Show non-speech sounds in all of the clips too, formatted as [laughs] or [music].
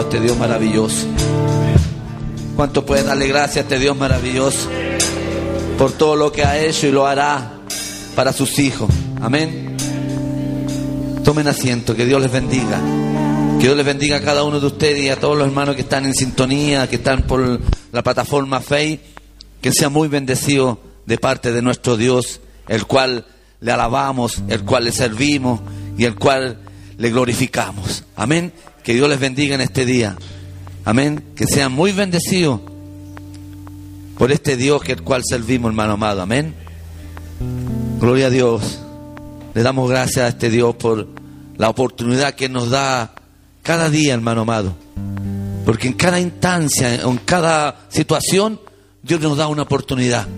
a este Dios maravilloso? ¿Cuánto puede darle gracias a este Dios maravilloso por todo lo que ha hecho y lo hará para sus hijos? Amén. Tomen asiento, que Dios les bendiga. Que Dios les bendiga a cada uno de ustedes y a todos los hermanos que están en sintonía, que están por la plataforma Fe. Que sea muy bendecido de parte de nuestro Dios, el cual le alabamos, el cual le servimos y el cual le glorificamos. Amén. Que Dios les bendiga en este día. Amén. Que sean muy bendecidos por este Dios que el cual servimos, hermano amado. Amén. Gloria a Dios. Le damos gracias a este Dios por la oportunidad que nos da cada día, hermano amado. Porque en cada instancia, en cada situación, Dios nos da una oportunidad.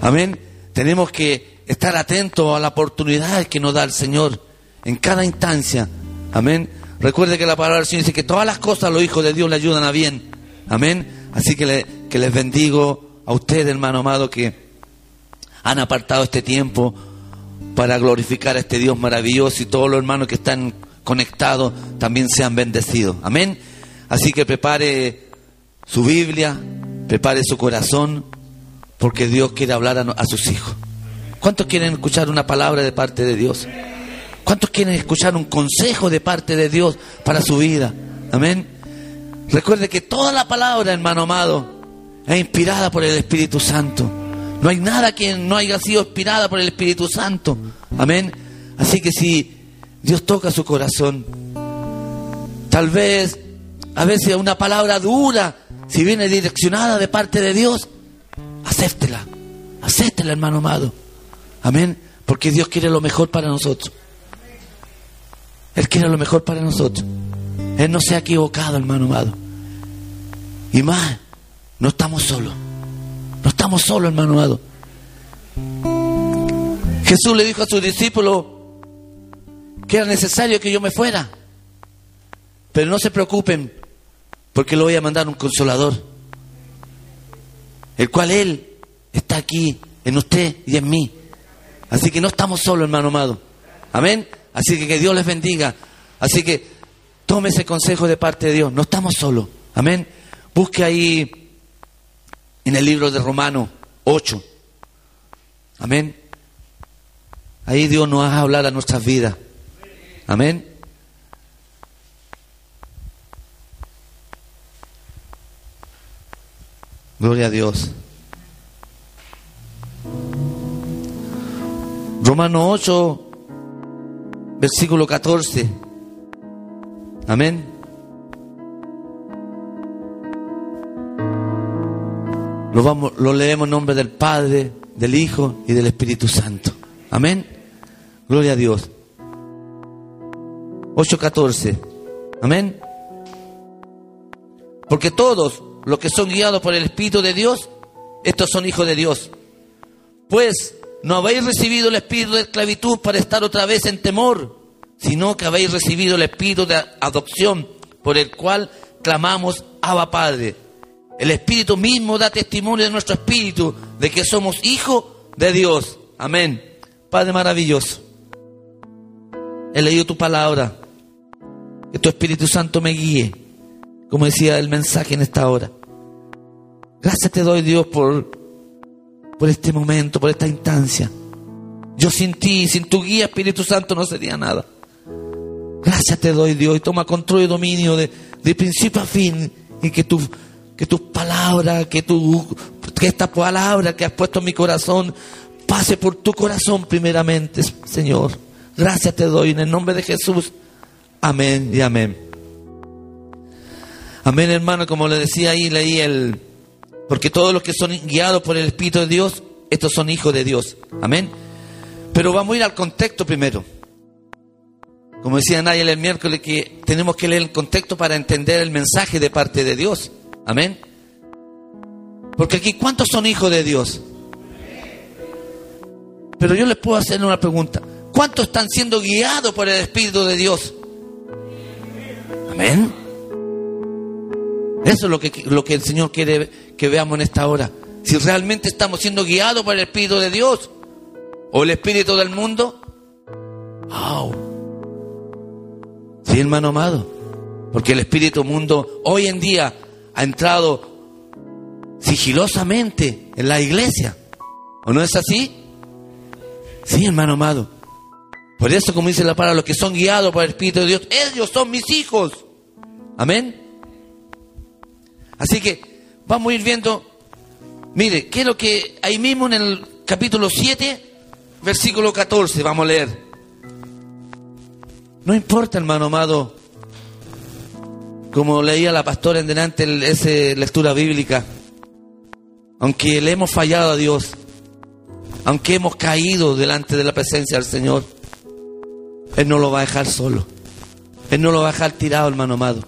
Amén. Tenemos que estar atentos a la oportunidad que nos da el Señor en cada instancia. Amén. Recuerde que la palabra del Señor dice que todas las cosas los hijos de Dios le ayudan a bien. Amén. Así que, que les bendigo a ustedes, hermano amado, que han apartado este tiempo para glorificar a este Dios maravilloso y todos los hermanos que están conectados también sean bendecidos. Amén. Así que prepare su Biblia, prepare su corazón, porque Dios quiere hablar a, a sus hijos. ¿Cuántos quieren escuchar una palabra de parte de Dios? ¿Cuántos quieren escuchar un consejo de parte de Dios para su vida? Amén. Recuerde que toda la palabra, hermano amado, es inspirada por el Espíritu Santo. No hay nada que no haya sido inspirada por el Espíritu Santo. Amén. Así que si Dios toca su corazón, tal vez a veces una palabra dura, si viene direccionada de parte de Dios, acéptela. Acéptela, hermano amado. Amén. Porque Dios quiere lo mejor para nosotros. Él quiere lo mejor para nosotros. Él no se ha equivocado, hermano amado. Y más, no estamos solos. No estamos solos, hermano amado. Jesús le dijo a sus discípulos que era necesario que yo me fuera. Pero no se preocupen, porque le voy a mandar un consolador. El cual Él está aquí, en usted y en mí. Así que no estamos solos, hermano amado. Amén. Así que que Dios les bendiga. Así que tome ese consejo de parte de Dios. No estamos solos. Amén. Busque ahí en el libro de Romano 8. Amén. Ahí Dios nos va a hablar a nuestras vidas. Amén. Gloria a Dios. Romano 8, versículo 14. Amén. Lo, leemos en nombre del Padre, del Hijo y del Espíritu Santo. Amén. Gloria a Dios. 8.14. Amén. Porque todos los que son guiados por el Espíritu de Dios, estos son hijos de Dios. Pues no habéis recibido el espíritu de esclavitud para estar otra vez en temor, sino que habéis recibido el espíritu de adopción por el cual clamamos Abba Padre. El espíritu mismo da testimonio de nuestro espíritu de que somos hijos de Dios. Amén. Padre maravilloso. He leído tu palabra. Que tu Espíritu Santo me guíe. Como decía el mensaje en esta hora. Gracias te doy Dios por por este momento, por esta instancia. Yo sin ti, sin tu guía Espíritu Santo no sería nada. Gracias te doy Dios y toma control y dominio de, principio a fin y que tu, que tus palabras, que, tu, que esta palabra que has puesto en mi corazón pase por tu corazón primeramente, Señor. Gracias te doy en el nombre de Jesús. Amén y amén. Amén, hermano, como le decía ahí, leí el, porque todos los que son guiados por el Espíritu de Dios, estos son hijos de Dios. Amén. Pero vamos a ir al contexto primero. Como decía Nayel el miércoles, que tenemos que leer el contexto para entender el mensaje de parte de Dios. Amén. Porque aquí, ¿cuántos son hijos de Dios? Pero yo les puedo hacer una pregunta. ¿Cuántos están siendo guiados por el Espíritu de Dios? Amén. Eso es lo que, lo que el Señor quiere que veamos en esta hora. Si realmente estamos siendo guiados por el Espíritu de Dios o el Espíritu del mundo. ¡Wow! Sí, hermano amado. Porque el espíritu mundo hoy en día ha entrado sigilosamente en la iglesia. ¿O no es así? Sí, hermano amado. Por eso, como dice la palabra, los que son guiados por el Espíritu de Dios, ellos son mis hijos. Amén. Así que vamos a ir viendo, mire, ¿qué es lo que ahí mismo en el capítulo 7, versículo 14, vamos a leer. No importa, hermano amado, como leía la pastora en delante esa lectura bíblica, aunque le hemos fallado a Dios, aunque hemos caído delante de la presencia del Señor, Él no lo va a dejar solo. Él no lo va a dejar tirado, hermano amado.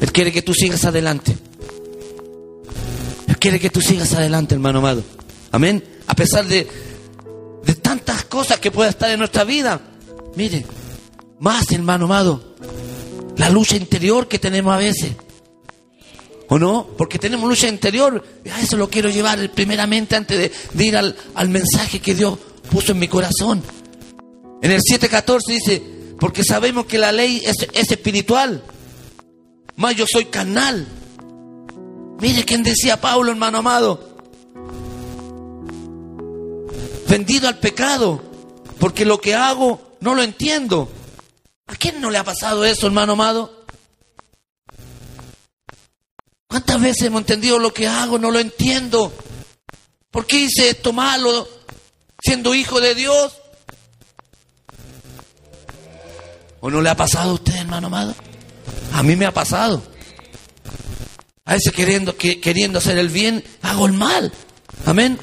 Él quiere que tú sigas adelante. Él quiere que tú sigas adelante, hermano amado. Amén. A pesar de, de tantas cosas que pueda estar en nuestra vida. Mire, más, hermano amado, la lucha interior que tenemos a veces. ¿O no? Porque tenemos lucha interior. A eso lo quiero llevar primeramente antes de, ir al, mensaje que Dios puso en mi corazón. En el 7.14 dice, porque sabemos que la ley es, es espiritual, más yo soy carnal. Mire quién decía Pablo, hermano amado. Vendido al pecado, porque lo que hago no lo entiendo. ¿A quién no le ha pasado eso, hermano amado? ¿Cuántas veces hemos entendido lo que hago? No lo entiendo. ¿Por qué hice esto malo siendo hijo de Dios? ¿O no le ha pasado a usted, hermano amado? A mí me ha pasado. A veces queriendo, queriendo hacer el bien, hago el mal. Amén.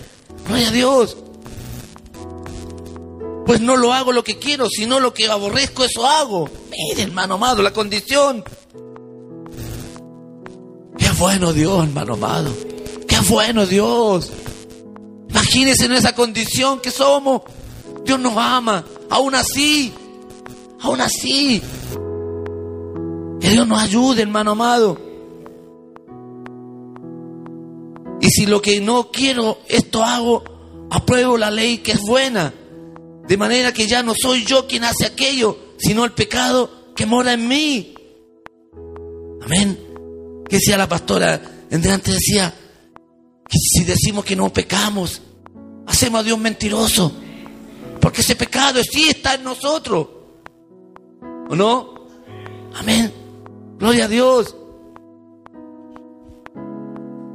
Gloria a Dios. Pues no lo hago lo que quiero, sino lo que aborrezco, eso hago. Mire, hermano amado, la condición. Qué bueno Dios, hermano amado. Qué bueno Dios. Imagínense en esa condición que somos. Dios nos ama. Aún así. Aún así. Que Dios nos ayude, hermano amado. Y si lo que no quiero, esto hago, apruebo la ley que es buena. De manera que ya no soy yo quien hace aquello, sino el pecado que mora en mí. Amén. ¿Qué decía la pastora? En delante decía que si decimos que no pecamos, hacemos a Dios mentiroso. Porque ese pecado sí está en nosotros. ¿O no? Amén. Gloria a Dios.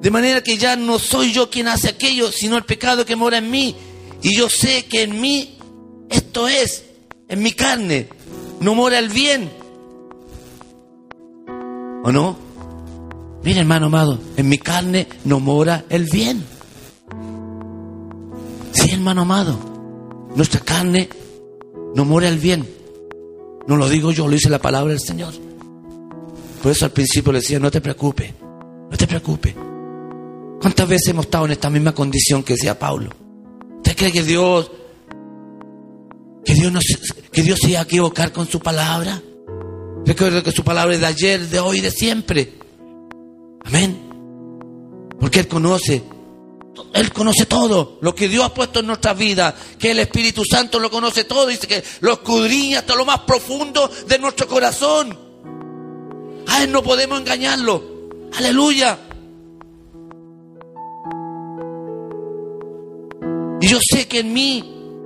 De manera que ya no soy yo quien hace aquello, sino el pecado que mora en mí. Y yo sé que en mí esto es, en mi carne, no mora el bien. ¿O no? Mira, hermano amado, en mi carne no mora el bien. Sí, hermano amado, nuestra carne no mora el bien. No lo digo yo, lo dice la palabra del Señor. Por eso al principio le decía, no te preocupes, no te preocupes. ¿Cuántas veces hemos estado en esta misma condición que decía Pablo? ¿Usted cree que Dios que Dios, no, que Dios se iba a equivocar con su palabra. Recuerdo que su palabra es de ayer, de hoy, de siempre. Amén. Porque Él conoce, Él conoce todo. Lo que Dios ha puesto en nuestra vida, que el Espíritu Santo lo conoce todo. Dice que lo escudriña hasta lo más profundo de nuestro corazón. A Él no podemos engañarlo. Aleluya. Y yo sé que en mí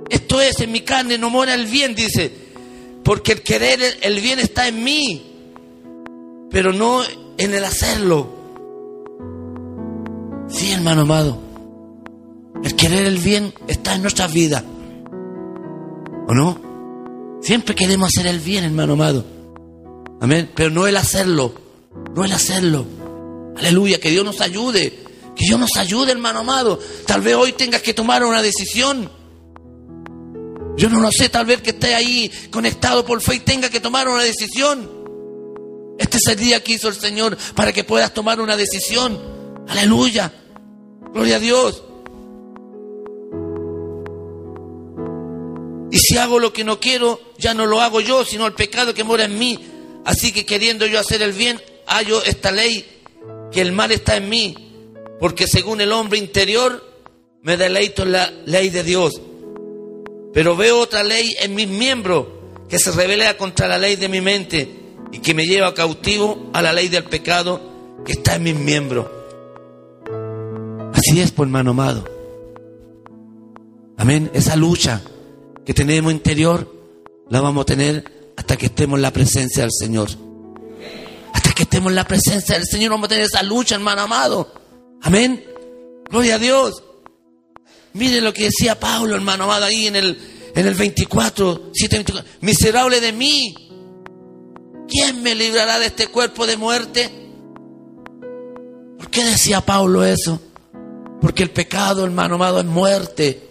esto es, en mi carne no mora el bien, dice, porque el querer el bien está en mí, pero no en el hacerlo. Sí, hermano amado, el querer el bien está en nuestra vida, ¿o no? Siempre queremos hacer el bien, hermano amado. Amén, pero no el hacerlo, no el hacerlo. Aleluya, que Dios nos ayude, que Dios nos ayude, hermano amado. Tal vez hoy tengas que tomar una decisión. Yo no lo sé, tal vez que esté ahí conectado por fe y tenga que tomar una decisión. Este es el día que hizo el Señor para que puedas tomar una decisión. Aleluya. Gloria a Dios. Y si hago lo que no quiero, ya no lo hago yo, sino el pecado que mora en mí. Así que queriendo yo hacer el bien, hallo esta ley, que el mal está en mí. Porque según el hombre interior, me deleito en la ley de Dios. Pero veo otra ley en mis miembros que se revela contra la ley de mi mente y que me lleva cautivo a la ley del pecado que está en mis miembros. Así es, por hermano amado. Amén. Esa lucha que tenemos interior la vamos a tener hasta que estemos en la presencia del Señor. Hasta que estemos en la presencia del Señor vamos a tener esa lucha, hermano amado. Amén. Gloria a Dios. Mire lo que decía Pablo, hermano amado, ahí en el, en el 24, 7, 24. Miserable de mí. ¿Quién me librará de este cuerpo de muerte? ¿Por qué decía Pablo eso? Porque el pecado, hermano amado, es muerte.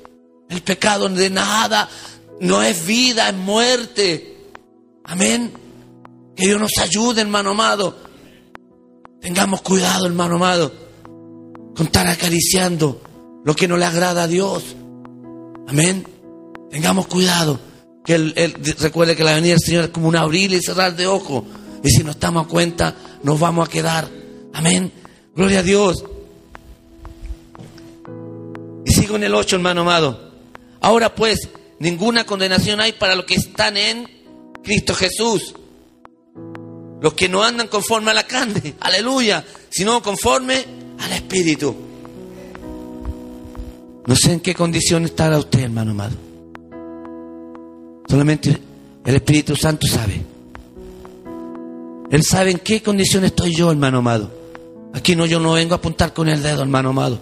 El pecado de nada no es vida, es muerte. Amén. Que Dios nos ayude, hermano amado. Tengamos cuidado, hermano amado, con estar acariciando lo que no le agrada a Dios. Amén. Tengamos cuidado. Que él, recuerde que la venida del Señor es como un abrir y cerrar de ojo. Y si no estamos a cuenta, nos vamos a quedar. Amén. Gloria a Dios. Y sigo en el 8, hermano amado. Ahora pues, ninguna condenación hay para los que están en Cristo Jesús. Los que no andan conforme a la carne, [laughs] aleluya, sino conforme al Espíritu. No sé en qué condición estará usted, hermano amado. Solamente el Espíritu Santo sabe. Él sabe en qué condición estoy yo, hermano amado. Aquí no, yo no vengo a apuntar con el dedo, hermano amado.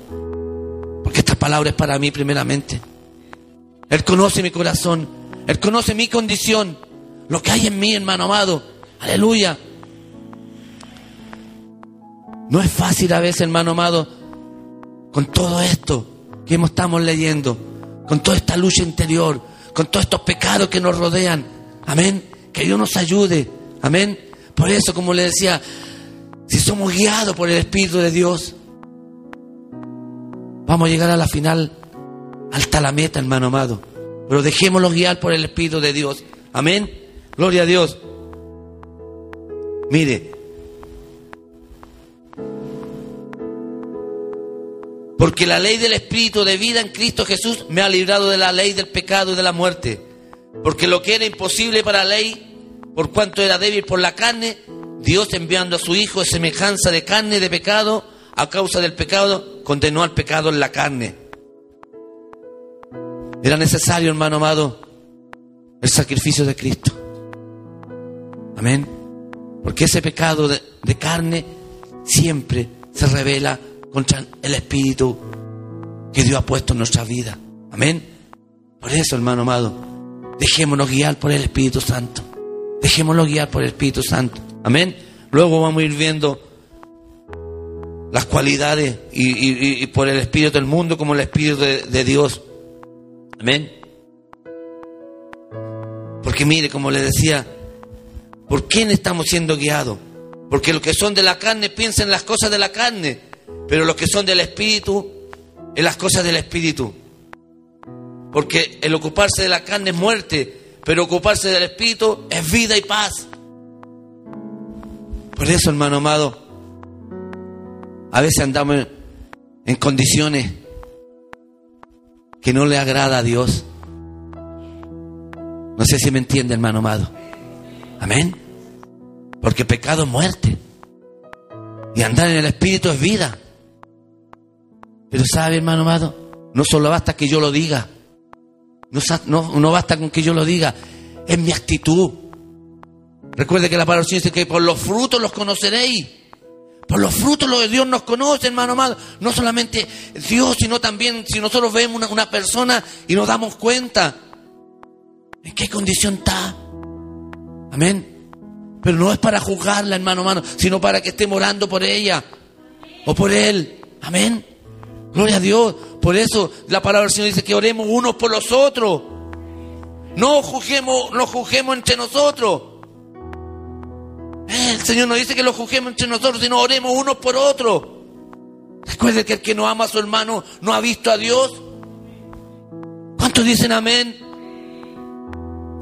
Porque esta palabra es para mí primeramente. Él conoce mi corazón. Él conoce mi condición. Lo que hay en mí, hermano amado. Aleluya. No es fácil a veces, hermano amado, con todo esto que estamos leyendo, con toda esta lucha interior, con todos estos pecados que nos rodean. Amén. Que Dios nos ayude. Amén. Por eso, como le decía, si somos guiados por el Espíritu de Dios, vamos a llegar a la final hasta la meta, hermano amado. Pero dejémoslo guiar por el Espíritu de Dios. Amén. Gloria a Dios. Mire. Porque la ley del Espíritu de vida en Cristo Jesús me ha librado de la ley del pecado y de la muerte. Porque lo que era imposible para la ley, por cuanto era débil por la carne, Dios enviando a su Hijo en semejanza de carne de pecado, a causa del pecado, condenó al pecado en la carne era necesario, hermano amado, el sacrificio de Cristo. Amén. Porque ese pecado de, carne siempre se revela contra el Espíritu que Dios ha puesto en nuestra vida. Amén. Por eso, hermano amado, dejémonos guiar por el Espíritu Santo. Dejémonos guiar por el Espíritu Santo. Amén. Luego vamos a ir viendo las cualidades y, por el Espíritu del mundo como el Espíritu de Dios. Amén. Porque mire, como le decía, ¿por quién estamos siendo guiados? Porque los que son de la carne piensan en las cosas de la carne, pero los que son del Espíritu, en las cosas del Espíritu. Porque el ocuparse de la carne es muerte, pero ocuparse del Espíritu es vida y paz. Por eso, hermano amado, a veces andamos en condiciones que no le agrada a Dios. No sé si me entiende, hermano amado. Amén. Porque pecado es muerte. Y andar en el Espíritu es vida. Pero sabe, hermano amado, no solo basta que yo lo diga. No, no, basta con que yo lo diga. Es mi actitud. Recuerde que la palabra dice que por los frutos los conoceréis. Por los frutos los de Dios nos conoce, hermano amado. No solamente Dios, sino también si nosotros vemos una, una persona y nos damos cuenta en qué condición está. Amén. Pero no es para juzgarla, hermano, hermano, sino para que estemos orando por ella o por él. Amén. Gloria a Dios. Por eso la palabra del Señor dice que oremos unos por los otros. No juzguemos, no juzguemos entre nosotros. El Señor no dice que lo juzguemos entre nosotros, sino oremos uno por otro. Recuerde que el que no ama a su hermano no ha visto a Dios. ¿Cuántos dicen amén?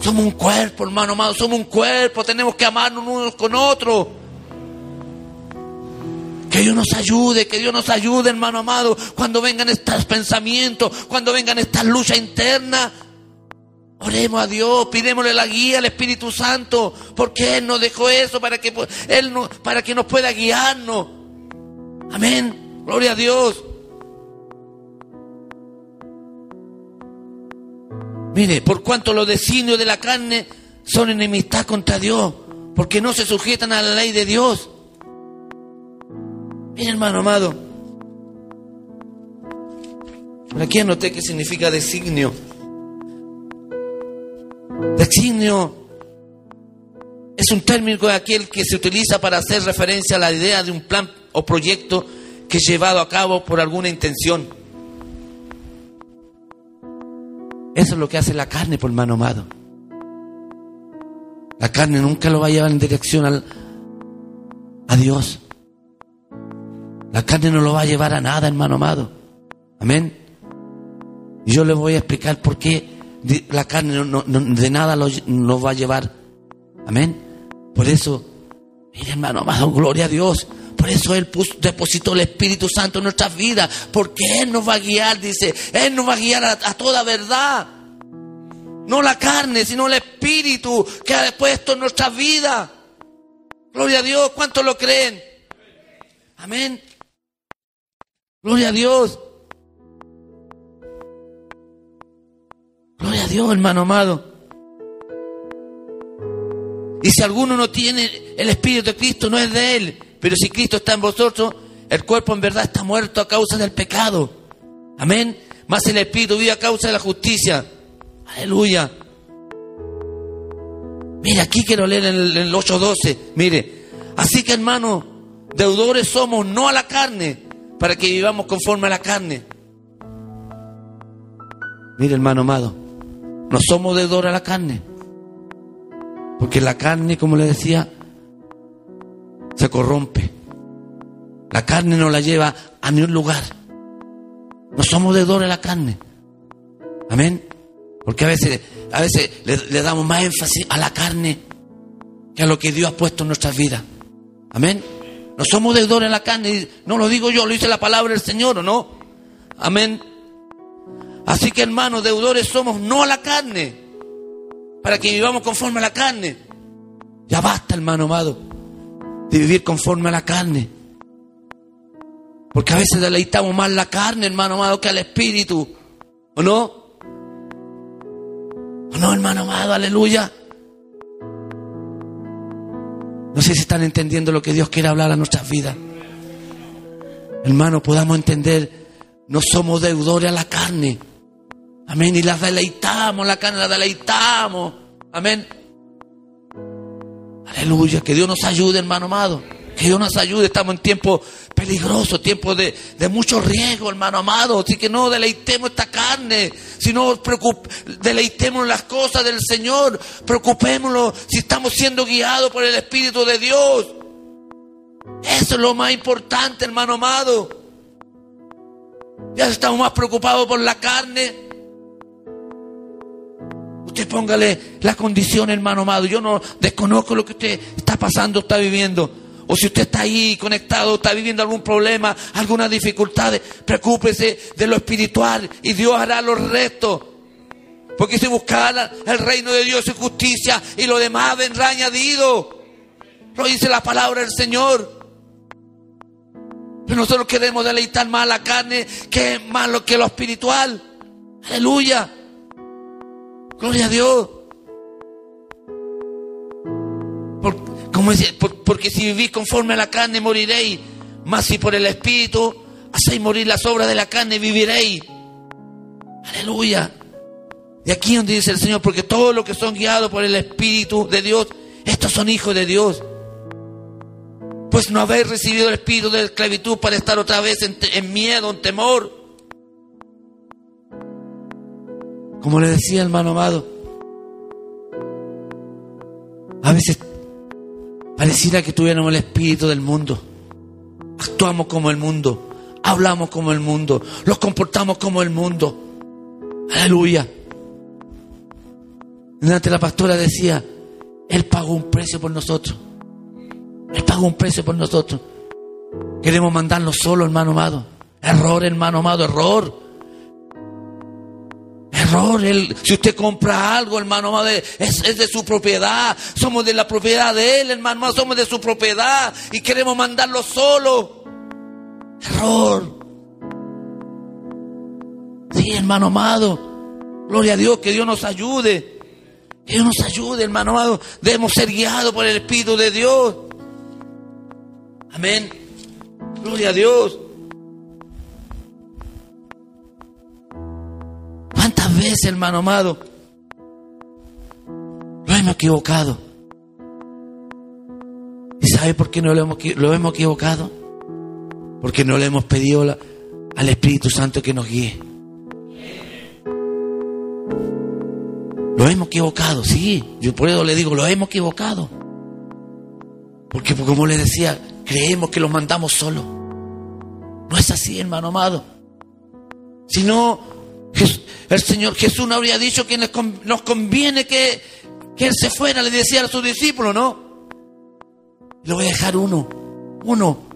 Somos un cuerpo, hermano amado, somos un cuerpo, tenemos que amarnos unos con otros. Que Dios nos ayude, que Dios nos ayude, hermano amado, cuando vengan estos pensamientos, cuando vengan estas luchas internas. Oremos a Dios, pidémosle la guía al Espíritu Santo, porque Él nos dejó eso para que Él para que nos pueda guiarnos. Amén. Gloria a Dios. Mire, por cuanto los designios de la carne son enemistad contra Dios, porque no se sujetan a la ley de Dios. Mire, hermano amado. Aquí anoté qué significa designio. Designio es un término de aquel que se utiliza para hacer referencia a la idea de un plan o proyecto que es llevado a cabo por alguna intención. Eso es lo que hace la carne, por hermano amado. La carne nunca lo va a llevar en dirección al, a Dios. La carne no lo va a llevar a nada, hermano amado. Amén. Yo le voy a explicar por qué la carne de nada lo, va a llevar. Amén. Por eso, mire hermano amado, gloria a Dios. Por eso Él depositó el Espíritu Santo en nuestras vidas. Porque Él nos va a guiar, dice. Él nos va a guiar a, a toda verdad. No la carne, sino el Espíritu que ha puesto en nuestras vidas. Gloria a Dios. ¿Cuántos lo creen? Amén. Gloria a Dios. Gloria a Dios, hermano amado. Y si alguno no tiene el Espíritu de Cristo, no es de Él. Pero si Cristo está en vosotros, el cuerpo en verdad está muerto a causa del pecado. Amén. Más el Espíritu vive a causa de la justicia. Aleluya. Mire, aquí quiero leer en el, el 8.12. Mire, así que hermano, deudores somos no a la carne, para que vivamos conforme a la carne. Mire, hermano amado, no somos deudores a la carne. Porque la carne, como le decía, se corrompe. La carne no la lleva a ningún lugar. No somos deudores a la carne. Amén. Porque a veces, a veces le, damos más énfasis a la carne que a lo que Dios ha puesto en nuestras vidas. Amén. No somos deudores a la carne. No lo digo yo, lo dice la palabra del Señor, ¿o no? Amén. Así que hermanos, deudores somos no a la carne, para que vivamos conforme a la carne. Ya basta, hermano amado, de vivir conforme a la carne. Porque a veces deleitamos más la carne, hermano amado, que al espíritu. ¿O no? ¿O no, hermano amado? Aleluya. No sé si están entendiendo lo que Dios quiere hablar a nuestras vidas. Hermano, podamos entender, no somos deudores a la carne. Amén. Y la deleitamos, la carne la deleitamos. Amén. Aleluya. Que Dios nos ayude, hermano amado. Que Dios nos ayude. Estamos en tiempo peligroso, tiempo de, de mucho riesgo, hermano amado. Así que no deleitemos esta carne, sino deleitemos las cosas del Señor. Preocupémonos si estamos siendo guiados por el Espíritu de Dios. Eso es lo más importante, hermano amado. Ya estamos más preocupados por la carne Póngale la condición, hermano amado. Yo no desconozco lo que usted está pasando, está viviendo. O si usted está ahí conectado, está viviendo algún problema, algunas dificultades, preocúpese de lo espiritual y Dios hará los restos. Porque si buscar el reino de Dios y justicia y lo demás vendrá añadido. Lo dice la palabra del Señor. Pero nosotros queremos deleitar más la carne que más lo que lo espiritual. Aleluya. Gloria a Dios. como porque si vivís conforme a la carne moriréis, mas si por el Espíritu hacéis morir las obras de la carne viviréis. Aleluya. Y aquí donde dice el Señor, porque todos los que son guiados por el Espíritu de Dios, estos son hijos de Dios. Pues no habéis recibido el espíritu de esclavitud para estar otra vez en, en miedo, en temor Como le decía hermano amado, a veces pareciera que tuviéramos el espíritu del mundo. Actuamos como el mundo, hablamos como el mundo, los comportamos como el mundo. Aleluya. Delante la pastora decía, Él pagó un precio por nosotros. Él pagó un precio por nosotros. Queremos mandarnos solo, hermano amado. Error, hermano amado, error Error, si usted compra algo, hermano amado, es, es de su propiedad. Somos de la propiedad de Él, hermano amado, somos de su propiedad y queremos mandarlo solo. Error. Sí, hermano amado. Gloria a Dios, que Dios nos ayude. Que Dios nos ayude, hermano amado. Debemos ser guiados por el Espíritu de Dios. Amén. Gloria a Dios. Veces, hermano amado, lo hemos equivocado? ¿Y sabe por qué no lo hemos, lo hemos equivocado? Porque no le hemos pedido al Espíritu Santo que nos guíe. Lo hemos equivocado, sí. Yo por eso le digo, lo hemos equivocado. Porque como le decía, creemos que los mandamos solos. No es así, hermano amado. Si no, Jes- el Señor Jesús no habría dicho que nos con- nos conviene que, que Él se fuera, le decía a sus discípulos, ¿no? Le voy a dejar uno, uno,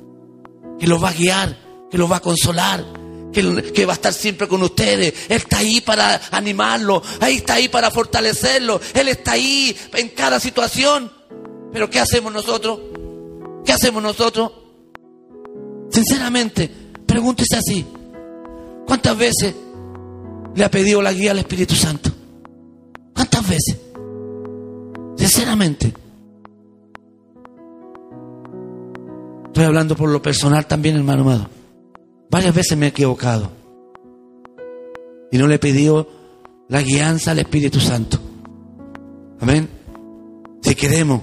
que los va a guiar, que los va a consolar, que, que va a estar siempre con ustedes. Él está ahí para animarlo, ahí está ahí para fortalecerlo, Él está ahí en cada situación. Pero ¿qué hacemos nosotros? ¿Qué hacemos nosotros? Sinceramente, pregúntese así. ¿Cuántas veces le ha pedido la guía al Espíritu Santo? ¿Cuántas veces? Sinceramente. Estoy hablando por lo personal también, hermano amado. Varias veces me he equivocado. Y no le he pedido la guianza al Espíritu Santo. Amén. Si queremos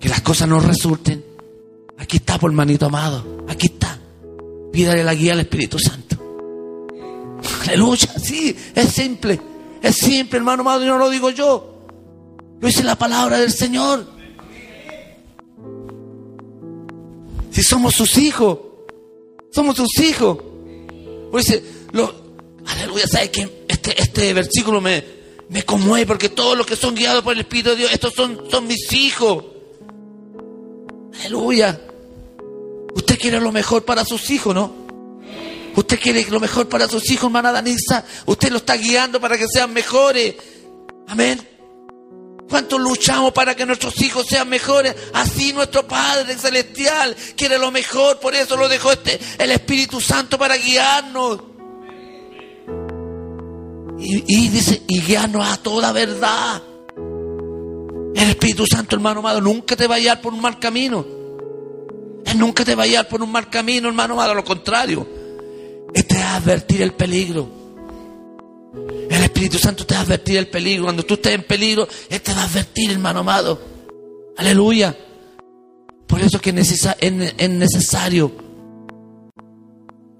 que las cosas nos resulten, aquí está, por manito amado. Aquí está. Pídale la guía al Espíritu Santo. Aleluya, sí, es simple. Es simple, hermano amado, y no lo digo yo. Lo dice la palabra del Señor. Si somos sus hijos, somos sus hijos. Pues dice, lo, aleluya, ¿sabes que Este, este versículo me, me conmueve porque todos los que son guiados por el Espíritu de Dios, estos son, son mis hijos. Aleluya. Usted quiere lo mejor para sus hijos, ¿no? Usted quiere lo mejor para sus hijos, hermana Danisa. Usted lo está guiando para que sean mejores. Amén. ¿Cuánto luchamos para que nuestros hijos sean mejores? Así nuestro Padre Celestial quiere lo mejor. Por eso lo dejó este, el Espíritu Santo para guiarnos. Y, dice, y guiarnos a toda verdad. El Espíritu Santo, hermano amado, nunca te va a guiar por un mal camino. Él nunca te va a guiar por un mal camino, hermano amado. A lo contrario, Él te va a advertir el peligro. El Espíritu Santo te va a advertir el peligro. Cuando tú estés en peligro, Él te va a advertir, hermano amado. Aleluya. Por eso es que es necesa- es- es necesario.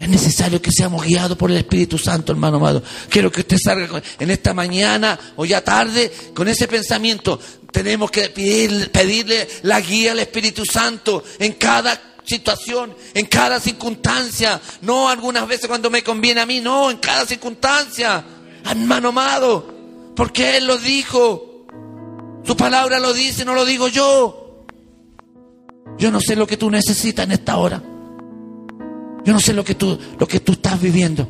Es necesario que seamos guiados por el Espíritu Santo, hermano amado. Quiero que usted salga en esta mañana o ya tarde con ese pensamiento. Tenemos que pedir- pedirle la guía al Espíritu Santo en cada situación, en cada circunstancia. No algunas veces cuando me conviene a mí, no, en cada circunstancia. Hermano amado, porque Él lo dijo. Su palabra lo dice, no lo digo yo. Yo no sé lo que tú necesitas en esta hora. Yo no sé lo que tú, lo que tú estás viviendo.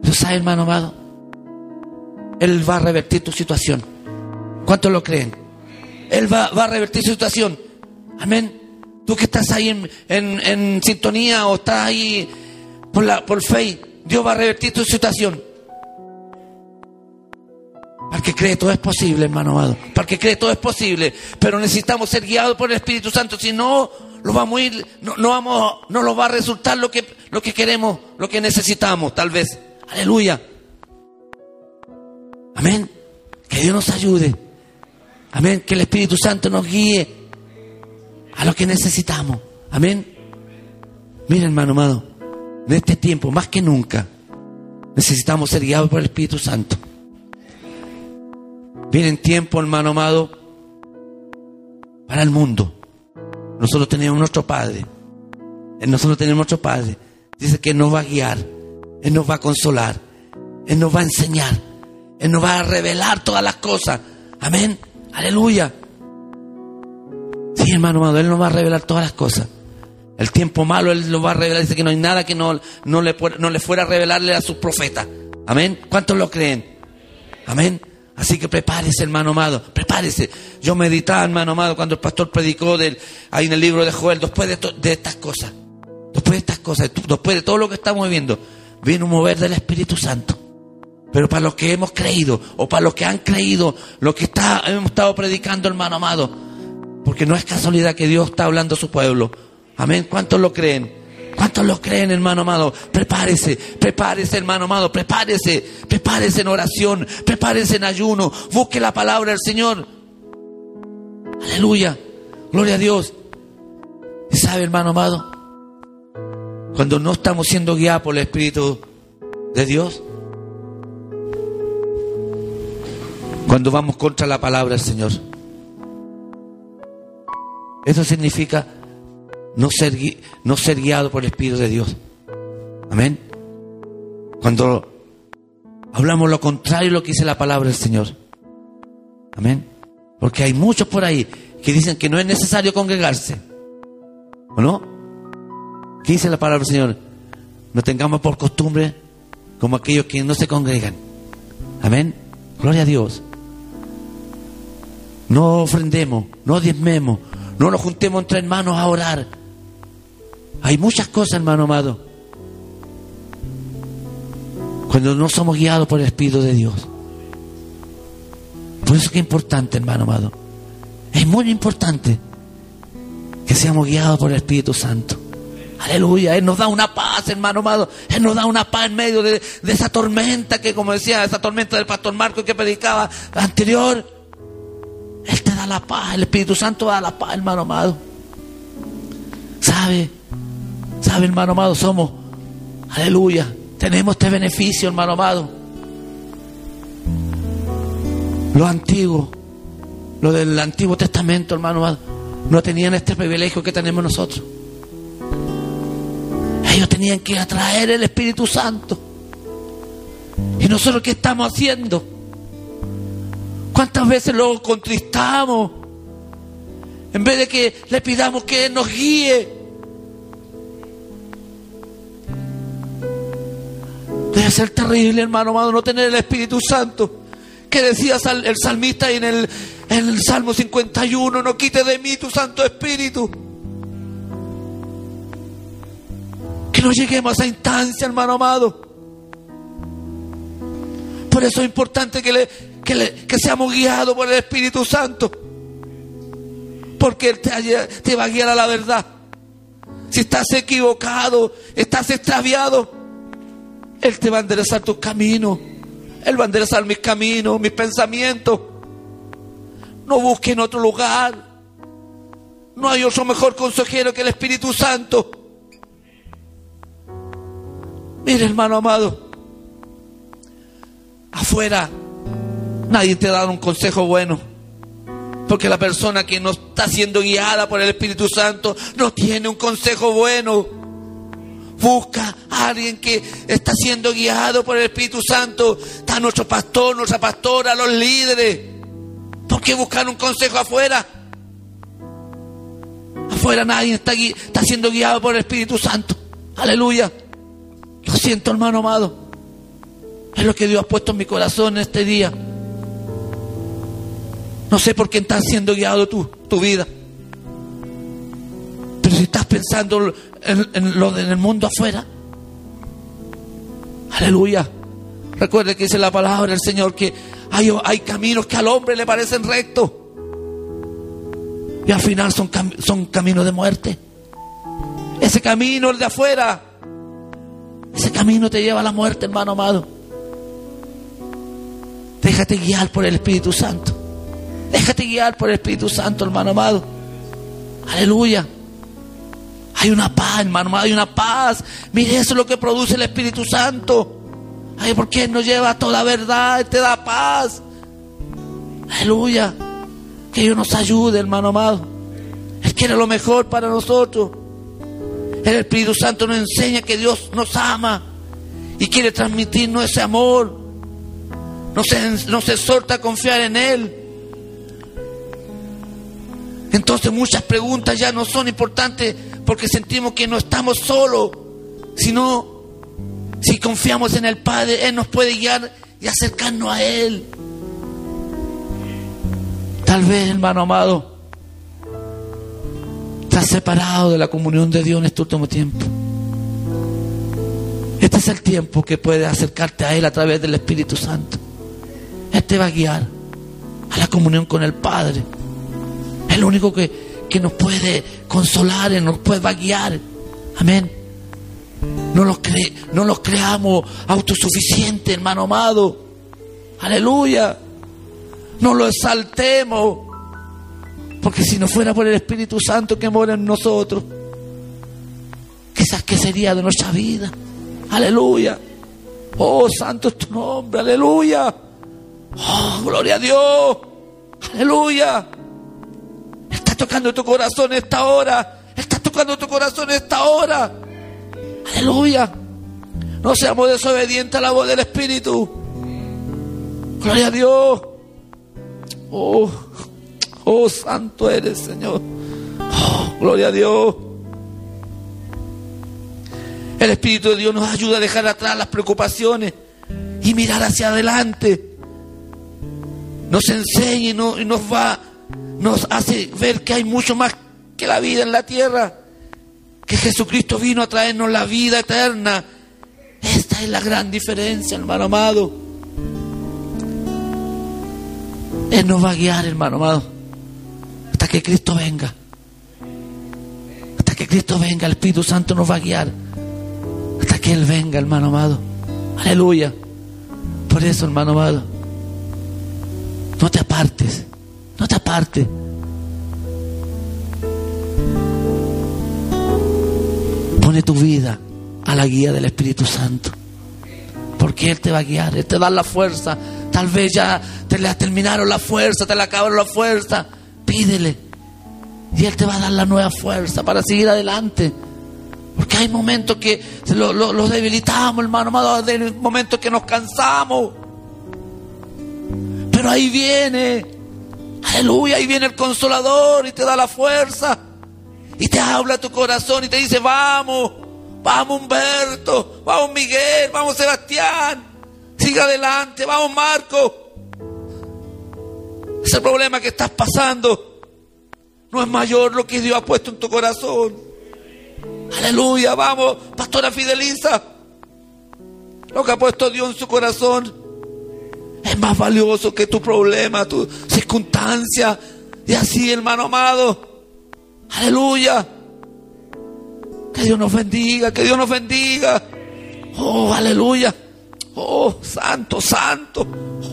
Pero sabes, hermano amado, Él va a revertir tu situación. ¿Cuántos lo creen? Él va, va a revertir su situación. Amén. Tú que estás ahí en, en- en sintonía o estás ahí por, la, por fe, Dios va a revertir tu situación. Para que cree todo es posible, hermano amado. Para que cree todo es posible. Pero necesitamos ser guiados por el Espíritu Santo. Si no, lo vamos no, no vamos, no nos va a resultar lo que, lo que queremos, lo que necesitamos, tal vez. Aleluya. Amén. Que Dios nos ayude. Amén. Que el Espíritu Santo nos guíe a lo que necesitamos. Amén. Mira, hermano amado, en este tiempo, más que nunca, necesitamos ser guiados por el Espíritu Santo. Vienen tiempo, hermano amado, para el mundo. Nosotros tenemos nuestro Padre. Nosotros tenemos nuestro Padre. Dice que nos va a guiar. Él nos va a consolar. Él nos va a enseñar. Él nos va a revelar todas las cosas. Amén. Aleluya. Hermano amado, Él nos va a revelar todas las cosas. El tiempo malo Él lo va a revelar. Dice que no hay nada que no, no, le, no le fuera a revelarle a sus profetas. Amén. ¿Cuántos lo creen? Amén. Así que prepárese, hermano amado, prepárese. Yo meditaba, hermano amado, cuando el pastor predicó del, ahí en el libro de Joel, después de, de estas cosas, después de estas cosas, después de todo lo que estamos viviendo, viene un mover del Espíritu Santo. Pero para los que hemos creído, o para los que han creído, lo que está, hemos estado predicando, hermano amado, porque no es casualidad que Dios está hablando a su pueblo. Amén. ¿Cuántos lo creen? ¿Cuántos lo creen, hermano amado? Prepárese, prepárese, hermano amado, prepárese, prepárese en oración, prepárese en ayuno, busque la palabra del Señor. Aleluya, gloria a Dios. ¿Y sabe, hermano amado? Cuando no estamos siendo guiados por el Espíritu de Dios, cuando vamos contra la palabra del Señor, eso significa no ser, guiado por el Espíritu de Dios. Amén. Cuando hablamos lo contrario de lo que dice la palabra del Señor. Amén. Porque hay muchos por ahí que dicen que no es necesario congregarse. ¿O no? ¿Qué dice la palabra del Señor? No tengamos por costumbre como aquellos que no se congregan. Amén. Gloria a Dios. No ofrendemos, no diezmemos, no nos juntemos entre hermanos a orar. Hay muchas cosas, hermano amado, cuando no somos guiados por el Espíritu de Dios. Por eso es que es importante, hermano amado. Es muy importante que seamos guiados por el Espíritu Santo. Aleluya, Él nos da una paz, hermano amado. Él nos da una paz en medio de, de, esa tormenta que, como decía, esa tormenta del pastor Marco que predicaba anterior. Da la paz, el Espíritu Santo da la paz, hermano amado. ¿Sabe? ¿Sabe, hermano amado? Somos, aleluya, tenemos este beneficio, hermano amado. Lo antiguo, lo del Antiguo Testamento, hermano amado, no tenían este privilegio que tenemos nosotros. Ellos tenían que atraer el Espíritu Santo. ¿Y nosotros qué estamos haciendo? ¿Cuántas veces lo contristamos? En vez de que le pidamos que Él nos guíe. Debe ser terrible, hermano amado, no tener el Espíritu Santo. Que decía el salmista en el, en el Salmo 51, no quite de mí tu Santo Espíritu. Que no lleguemos a esa instancia, hermano amado. Por eso es importante que, le, que, seamos guiados por el Espíritu Santo. Porque Él te, va a guiar a la verdad. Si estás equivocado, estás extraviado, él te va a enderezar tus caminos. Él va a enderezar mis caminos, mis pensamientos. No busque en otro lugar. No hay otro mejor consejero que el Espíritu Santo. Mire, hermano amado. Afuera nadie te da un consejo bueno. Porque la persona que no está siendo guiada por el Espíritu Santo no tiene un consejo bueno. Busca a alguien que está siendo guiado por el Espíritu Santo. Está nuestro pastor, nuestra pastora, los líderes. ¿Por qué buscar un consejo afuera? Afuera nadie está, está siendo guiado por el Espíritu Santo. Aleluya. Lo siento, hermano amado. Es lo que Dios ha puesto en mi corazón en este día. No sé por qué estás siendo guiado tú, tu vida. Pero si estás pensando en, lo del mundo afuera. Aleluya. Recuerde que dice la palabra del Señor que hay, hay caminos que al hombre le parecen rectos. Y al final son, son caminos de muerte. Ese camino, el de afuera, ese camino te lleva a la muerte, hermano amado. Déjate guiar por el Espíritu Santo. Déjate guiar por el Espíritu Santo, hermano amado. Aleluya. Hay una paz, hermano, hay una paz. Mire, eso es lo que produce el Espíritu Santo. Ay, porque Él nos lleva toda verdad, te da paz. Aleluya. Que Dios nos ayude, hermano amado. Él quiere lo mejor para nosotros. El Espíritu Santo nos enseña que Dios nos ama y quiere transmitirnos ese amor. Nos exhorta a confiar en Él. Entonces muchas preguntas ya no son importantes porque sentimos que no estamos solos, sino Si confiamos en el Padre, Él nos puede guiar y acercarnos a Él. Tal vez, hermano amado, estás separado de la comunión de Dios en este último tiempo. Este es el tiempo que puedes acercarte a Él a través del Espíritu Santo. Él te va a guiar a la comunión con el Padre. Es lo único que, que nos puede consolar, nos puede guiar. Amén. No los, cre no los creamos autosuficientes, hermano amado. Aleluya. No lo exaltemos. Porque si no fuera por el Espíritu Santo que mora en nosotros, quizás qué sería de nuestra vida. Aleluya. Oh, santo es tu nombre. Aleluya. Oh, gloria a Dios. Aleluya. Tocando tu corazón esta hora. Está tocando tu corazón esta hora. Aleluya. No seamos desobedientes a la voz del Espíritu. Gloria a Dios. Oh, oh, santo eres, Señor. Oh, gloria a Dios. El Espíritu de Dios nos ayuda a dejar atrás las preocupaciones y mirar hacia adelante. Nos enseña y, nos va, nos hace ver que hay mucho más que la vida en la tierra. Que Jesucristo vino a traernos la vida eterna. Esta es la gran diferencia, hermano amado. Él nos va a guiar, hermano amado, hasta que Cristo venga. Hasta que Cristo venga, el Espíritu Santo nos va a guiar que Él venga, hermano amado. Aleluya. Por eso, hermano amado, no te apartes. Pone tu vida a la guía del Espíritu Santo. Porque Él te va a guiar, Él te va a dar la fuerza. Tal vez ya te la terminaron la fuerza, te la acabaron la fuerza. Pídele. Y Él te va a dar la nueva fuerza para seguir adelante. Porque hay momentos que los debilitamos, hermano hay momentos que nos cansamos. Pero ahí viene, aleluya, ahí viene el consolador y te da la fuerza. Y te habla tu corazón y te dice, vamos, vamos Humberto, vamos Miguel, vamos Sebastián, siga adelante, vamos Marco. Ese problema que estás pasando no es mayor lo que Dios ha puesto en tu corazón. Aleluya, vamos, pastora Fideliza. Lo que ha puesto Dios en su corazón es más valioso que tu problema, tu circunstancia. Y así, hermano amado. Aleluya. Que Dios nos bendiga, que Dios nos bendiga. Oh, aleluya. Oh, santo, santo.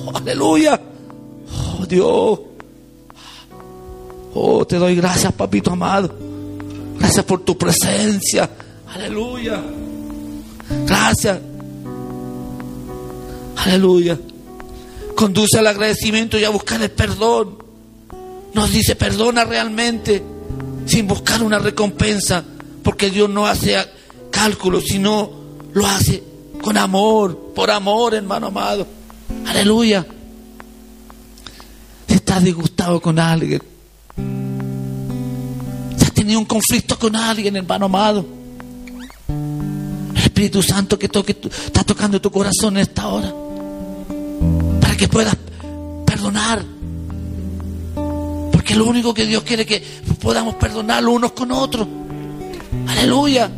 Oh, aleluya. Oh, Dios. Oh, te doy gracias, papito amado. Gracias por tu presencia. Aleluya. Gracias. Aleluya. Conduce al agradecimiento y a buscar el perdón. Nos dice, perdona realmente sin buscar una recompensa. Porque Dios no hace cálculos, sino lo hace con amor, por amor, hermano amado. Aleluya. Si estás disgustado con alguien, tenido un conflicto con alguien, hermano amado. El Espíritu Santo que toque, está tocando tu corazón en esta hora. Que puedas perdonar. Porque lo único que Dios quiere es que podamos perdonar los unos con otros. Aleluya.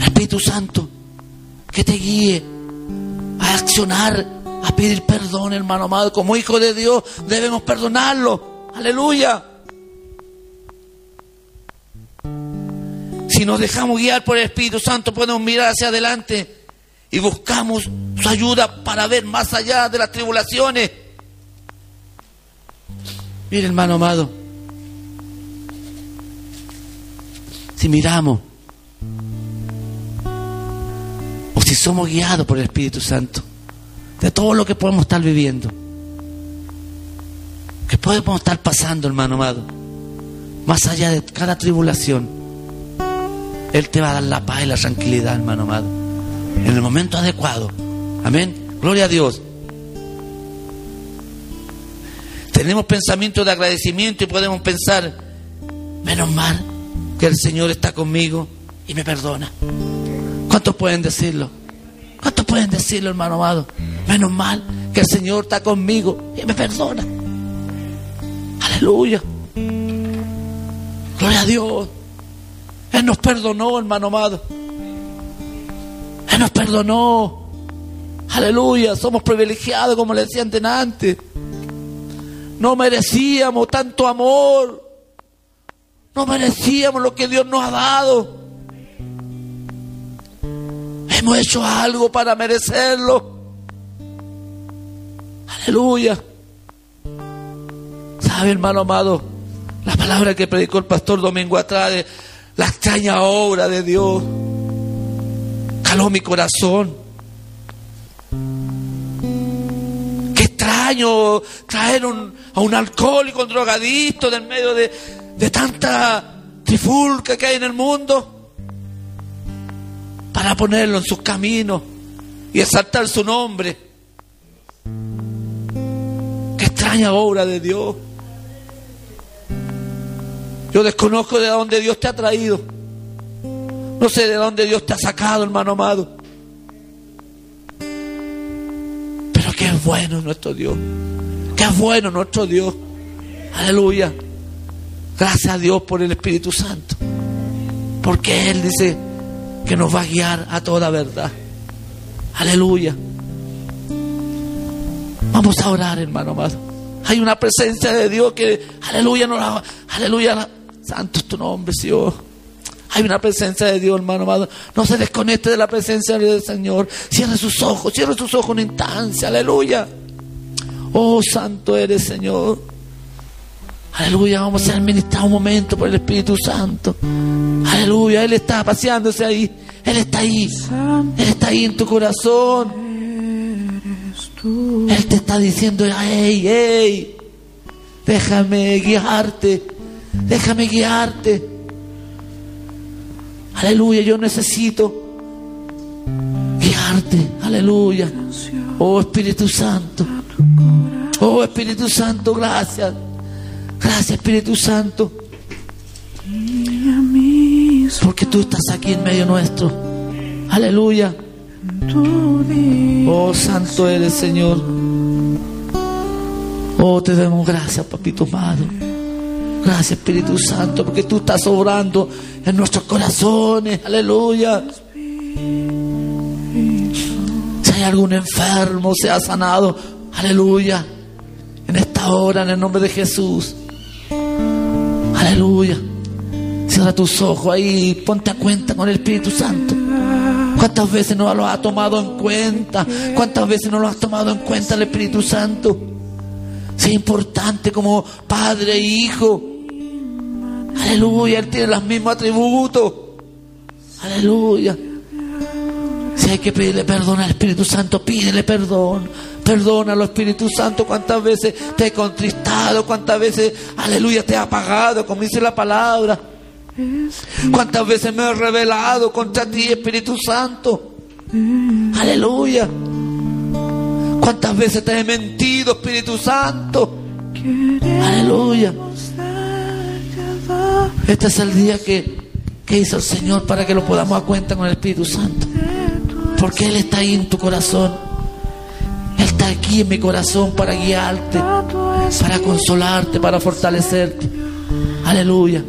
Espíritu Santo, que te guíe a accionar, a pedir perdón, hermano amado. Como hijo de Dios debemos perdonarlo. Aleluya. Si nos dejamos guiar por el Espíritu Santo, podemos mirar hacia adelante y buscamos su ayuda para ver más allá de las tribulaciones. Mire, hermano amado, si miramos o si somos guiados por el Espíritu Santo de todo lo que podemos estar viviendo, que podemos estar pasando, hermano amado, más allá de cada tribulación, Él te va a dar la paz y la tranquilidad, hermano amado, en el momento adecuado. Amén. Gloria a Dios. Tenemos pensamientos de agradecimiento y podemos pensar, menos mal que el Señor está conmigo, y me perdona. ¿Cuántos pueden decirlo? ¿Cuántos pueden decirlo, hermano amado? Menos mal que el Señor está conmigo y me perdona. Aleluya. Gloria a Dios. Él nos perdonó, hermano amado. Él nos perdonó. Aleluya. Somos privilegiados, como le decía antes. No merecíamos tanto amor. No merecíamos lo que Dios nos ha dado. Hemos hecho algo para merecerlo. Aleluya. ¿Sabe, hermano amado? La palabra que predicó el pastor Domingo atrás de la extraña obra de Dios caló mi corazón. Qué extraño traer a un alcohólico, un drogadicto en medio de, de tanta trifulca que hay en el mundo para ponerlo en sus caminos y exaltar su nombre. Qué extraña obra de Dios. Yo desconozco de dónde Dios te ha traído. No sé de dónde Dios te ha sacado, hermano amado. Pero qué bueno nuestro Dios. Qué bueno nuestro Dios. Aleluya. Gracias a Dios por el Espíritu Santo. Porque Él dice que nos va a guiar a toda verdad. Aleluya. Vamos a orar, hermano amado. Hay una presencia de Dios que, aleluya, no la, aleluya, santo es tu nombre, Señor. Hay una presencia de Dios, hermano amado. No se desconecte de la presencia del Señor. Cierre sus ojos, cierre sus ojos en instancia, aleluya. Oh, santo eres, Señor. Aleluya, vamos a ser administrados un momento por el Espíritu Santo. Aleluya, Él está paseándose ahí. Él está ahí. Él está ahí en tu corazón. Él te está diciendo, hey, hey, déjame guiarte. Déjame guiarte. Aleluya, yo necesito guiarte. Aleluya. Oh Espíritu Santo. Oh Espíritu Santo, gracias. Gracias Espíritu Santo. Porque tú estás aquí en medio nuestro. Aleluya. Oh Santo eres Señor. Oh, te damos gracias, papito amado. Gracias, Espíritu Santo, porque tú estás obrando en nuestros corazones. Aleluya. Si hay algún enfermo, sea sanado. Aleluya. En esta hora, en el nombre de Jesús. Aleluya. Cierra tus ojos ahí, ponte a cuenta con el Espíritu Santo. ¿Cuántas veces no lo has tomado en cuenta? ¿Cuántas veces no lo has tomado en cuenta el Espíritu Santo? Es importante como Padre e Hijo. Aleluya, Él tiene los mismos atributos. Aleluya. Si hay que pedirle perdón al Espíritu Santo, pídele perdón. Perdónalo, Espíritu Santo, cuántas veces te he contristado, cuántas veces, aleluya, te he apagado, como dice la palabra. Cuántas veces me he revelado contra ti, Espíritu Santo. Aleluya. Cuántas veces te he mentido, Espíritu Santo. Aleluya. Este es el día que, que hizo el Señor para que lo podamos dar cuenta con el Espíritu Santo. Porque Él está ahí en tu corazón está aquí en mi corazón para guiarte, para consolarte, para fortalecerte. Aleluya.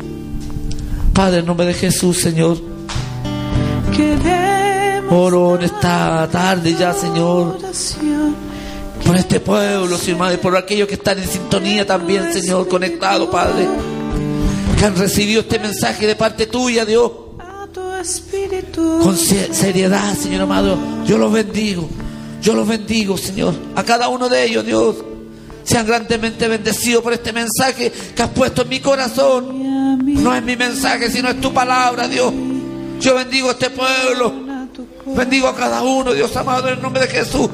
Padre, en nombre de Jesús, Señor. Oro en esta tarde ya, Señor. Por este pueblo, Señor, y por aquellos que están en sintonía también, Señor, conectados, Padre. Que han recibido este mensaje de parte tuya, Dios. Con seriedad, Señor amado. Yo los bendigo. Yo los bendigo, Señor. A cada uno de ellos, Dios. Sean grandemente bendecidos por este mensaje que has puesto en mi corazón. No es mi mensaje, sino es tu palabra, Dios. Yo bendigo a este pueblo. Bendigo a cada uno, Dios amado, en el nombre de Jesús.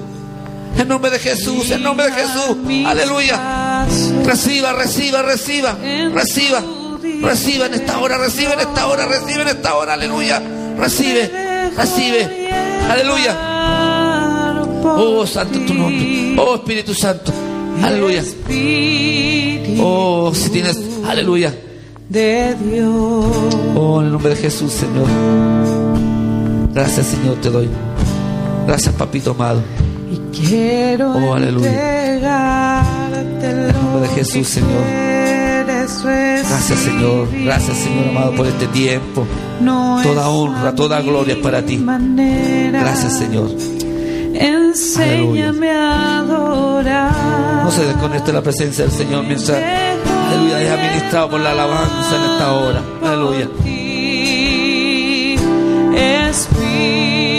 En nombre de Jesús, en nombre de Jesús. Aleluya. Reciba, reciba, reciba, reciba. Reciba en esta hora, recibe en esta hora, recibe en esta hora. Aleluya. Recibe, recibe. Aleluya. Oh, santo tu nombre. Oh, Espíritu Santo. Aleluya. Oh, si tienes, aleluya. de Dios. Oh, en el nombre de Jesús, Señor. Gracias, Señor, te doy. Gracias, papito amado. Y quiero Oh, aleluya. En el nombre de Jesús, Señor. Gracias, Señor. Gracias, Señor amado, por este tiempo. Toda honra, toda gloria es para ti. Gracias, Señor. Enséñame a adorar. No se desconecte la presencia del Señor mientras, aleluya, es administrado por la alabanza en esta hora. Aleluya. Espíritu